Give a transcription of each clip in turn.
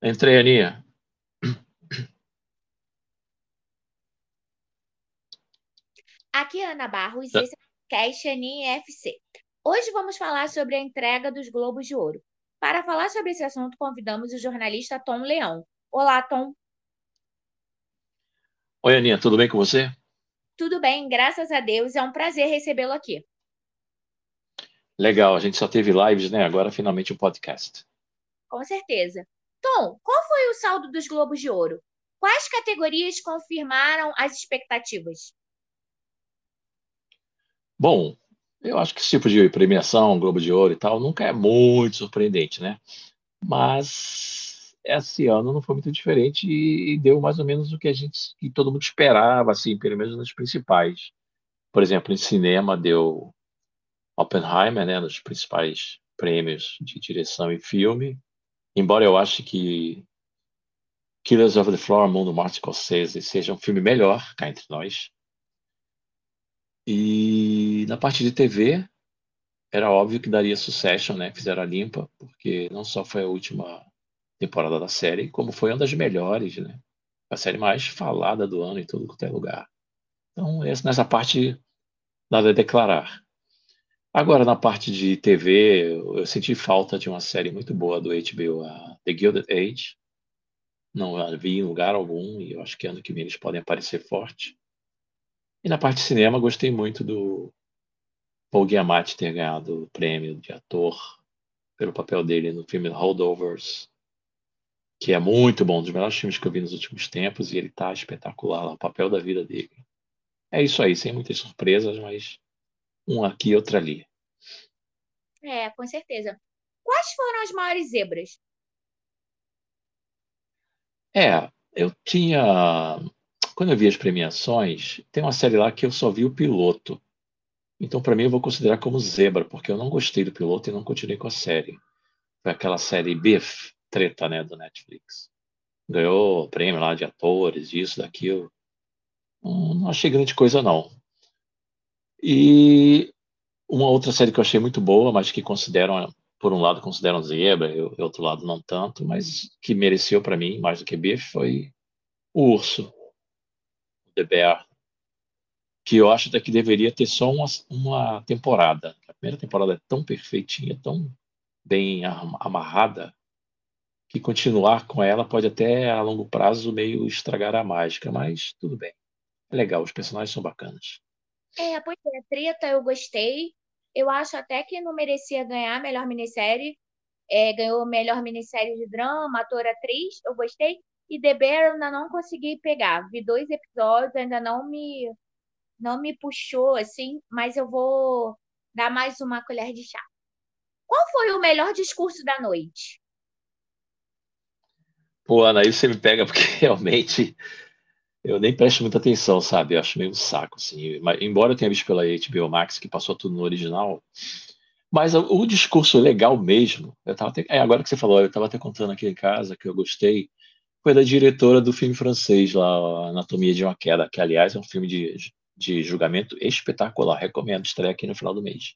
Entrei, Aninha. Aqui é Ana Barros, esse é o podcast Aninha FC. Hoje vamos falar sobre a entrega dos Globos de Ouro. Para falar sobre esse assunto, convidamos o jornalista Tom Leão. Olá, Tom. Oi, Aninha, tudo bem com você? Tudo bem, graças a Deus. É um prazer recebê-lo aqui. Legal, a gente só teve lives, né? Agora finalmente o um podcast. Com certeza. Tom, qual foi o saldo dos Globos de Ouro? Quais categorias confirmaram as expectativas? Bom, eu acho que esse tipo de premiação, Globo de Ouro e tal, nunca é muito surpreendente, né? Mas esse ano não foi muito diferente e deu mais ou menos o que a gente, que todo mundo esperava, assim, pelo menos nos principais. Por exemplo, em cinema deu Oppenheimer, né, nos principais prêmios de direção e filme. Embora eu ache que Killers of the Flower Moon do Martin Scorsese seja um filme melhor cá entre nós. E na parte de TV, era óbvio que daria Succession, né? Fizeram a limpa, porque não só foi a última temporada da série, como foi uma das melhores, né? A série mais falada do ano em todo qualquer lugar. Então, nessa parte, nada a declarar. Agora, na parte de TV, eu senti falta de uma série muito boa do HBO, a The Gilded Age. Não a vi em lugar algum e eu acho que ano que vem eles podem aparecer forte. E na parte de cinema, gostei muito do Paul Giamatti ter ganhado o prêmio de ator pelo papel dele no filme Holdovers, que é muito bom, um dos melhores filmes que eu vi nos últimos tempos, e ele tá espetacular lá, o papel da vida dele. É isso aí, sem muitas surpresas, mas um aqui, outro ali. É, com certeza. Quais foram as maiores zebras? É, eu tinha. Quando eu vi as premiações, tem uma série lá que eu só vi o piloto. Então, para mim, eu vou considerar como zebra, porque eu não gostei do piloto e não continuei com a série. Foi aquela série Beef, treta, né, do Netflix. Ganhou prêmio lá de atores, isso, daquilo. Não achei grande coisa, não. E uma outra série que eu achei muito boa, mas que consideram, por um lado, consideram zebra, e outro lado não tanto, mas que mereceu para mim mais do que Biff foi O Urso, The Bear, que eu acho até que deveria ter só uma, uma temporada. A primeira temporada é tão perfeitinha, tão bem amarrada, que continuar com ela pode até a longo prazo meio estragar a mágica, mas tudo bem. É legal, os personagens são bacanas. É, pois é, Treta eu gostei. Eu acho até que não merecia ganhar melhor minissérie. É, ganhou melhor minissérie de drama, ator, atriz, eu gostei. E The Bear eu ainda não consegui pegar. Vi dois episódios, ainda não me não me puxou assim, mas eu vou dar mais uma colher de chá. Qual foi o melhor discurso da noite? Pô, Ana, aí você me pega porque realmente eu nem presto muita atenção, sabe? Eu acho meio um saco, assim. Mas, embora eu tenha visto pela HBO Max, que passou tudo no original, mas o, discurso legal mesmo, eu tava até, é, agora que você falou, eu estava até contando aqui em casa que eu gostei, foi da diretora do filme francês lá, Anatomia de uma Queda, que aliás é um filme de, de julgamento espetacular, recomendo, estreia aqui no final do mês.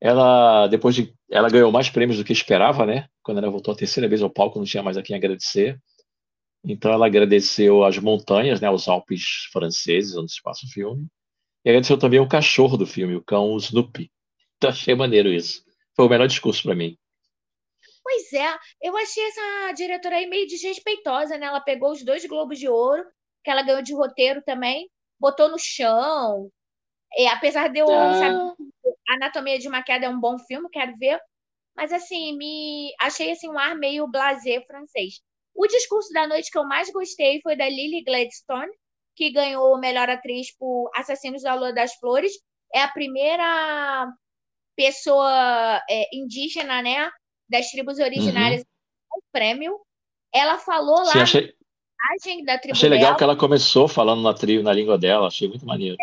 Ela, depois de, ela ganhou mais prêmios do que esperava, né? Quando ela voltou a terceira vez ao palco, não tinha mais a quem agradecer. Então ela agradeceu as montanhas, né, os Alpes franceses, onde se passa o filme, e agradeceu também o cachorro do filme, o cão Snoopy. Então achei maneiro isso. Foi o melhor discurso para mim. Pois é, eu achei essa diretora aí meio desrespeitosa, né? Ela pegou os dois Globos de Ouro, que ela ganhou de roteiro também, botou no chão. E, apesar de eu ah. saber Anatomia de uma Queda é um bom filme, quero ver. Mas assim, me achei assim um ar meio blasé francês. O discurso da noite que eu mais gostei foi da Lily Gladstone, que ganhou melhor atriz por Assassinos da Lua das Flores. É a primeira pessoa é, indígena, né, das tribos originárias uhum. prêmio. Ela falou lá Sim, achei, da tribo achei legal dela. que ela começou falando na tribo, na língua dela, achei muito maneiro.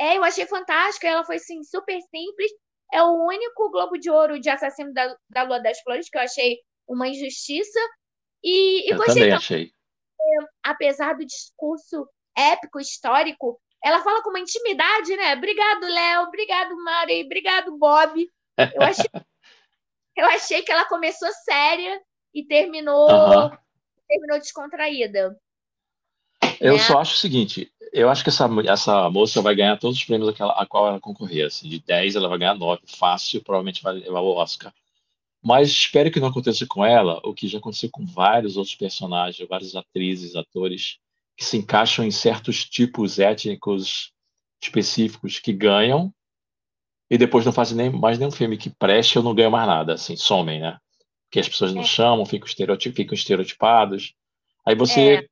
É, é, eu achei fantástico, ela foi assim, super simples. É o único Globo de Ouro de Assassino da, da Lua das Flores que eu achei uma injustiça. E, e eu gostei também achei. apesar do discurso épico, histórico, ela fala com uma intimidade, né? Obrigado, Léo. Obrigado, Mari. Obrigado, Bob. Eu achei, eu achei que ela começou séria e terminou, terminou descontraída. Eu né? só acho o seguinte, eu acho que essa, essa moça vai ganhar todos os prêmios aquela, a qual ela concorrer. Assim, de 10, ela vai ganhar 9, fácil, provavelmente vai levar o Oscar. Mas espero que não aconteça com ela o que já aconteceu com vários outros personagens, várias atrizes, atores, que se encaixam em certos tipos étnicos específicos que ganham e depois não fazem nem, mais nenhum filme que preste ou não ganham mais nada, assim, somem, né? Porque as pessoas não É. chamam, ficam, estereotip, ficam estereotipados. Aí você, É.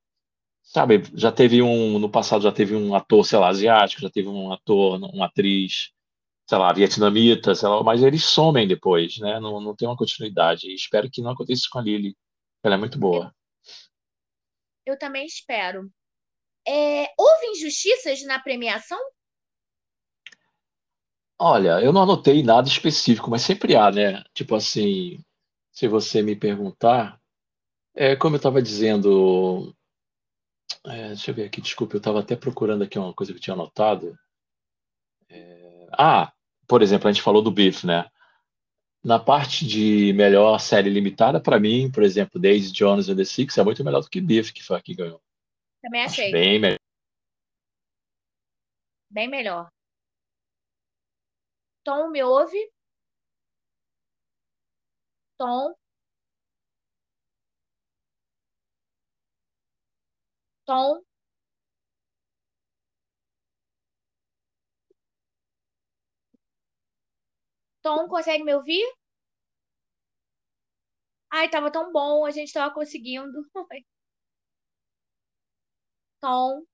sabe, já teve um, no passado já teve um ator, sei lá, asiático, já teve um ator, uma atriz, sei lá, vietnamita, sei lá, mas eles somem depois, né? Não, não tem uma continuidade. E espero que não aconteça isso com a Lily. Ela é muito boa. Eu também espero. É, houve injustiças na premiação? Olha, eu não anotei nada específico, mas sempre há, né? Tipo assim, se você me perguntar, é como eu estava dizendo, é, deixa eu ver aqui, desculpa, eu estava até procurando aqui uma coisa que eu tinha anotado. É, ah, por exemplo, a gente falou do Beef, né? Na parte de melhor série limitada, para mim, por exemplo, Daisy Jones and the Six é muito melhor do que Beef, que foi a que ganhou. Também Acho achei. bem melhor. Bem melhor. Tom, me ouve? Tom? Tom? Tom, consegue me ouvir? Ai, tava tão bom, a gente tava conseguindo. Tom?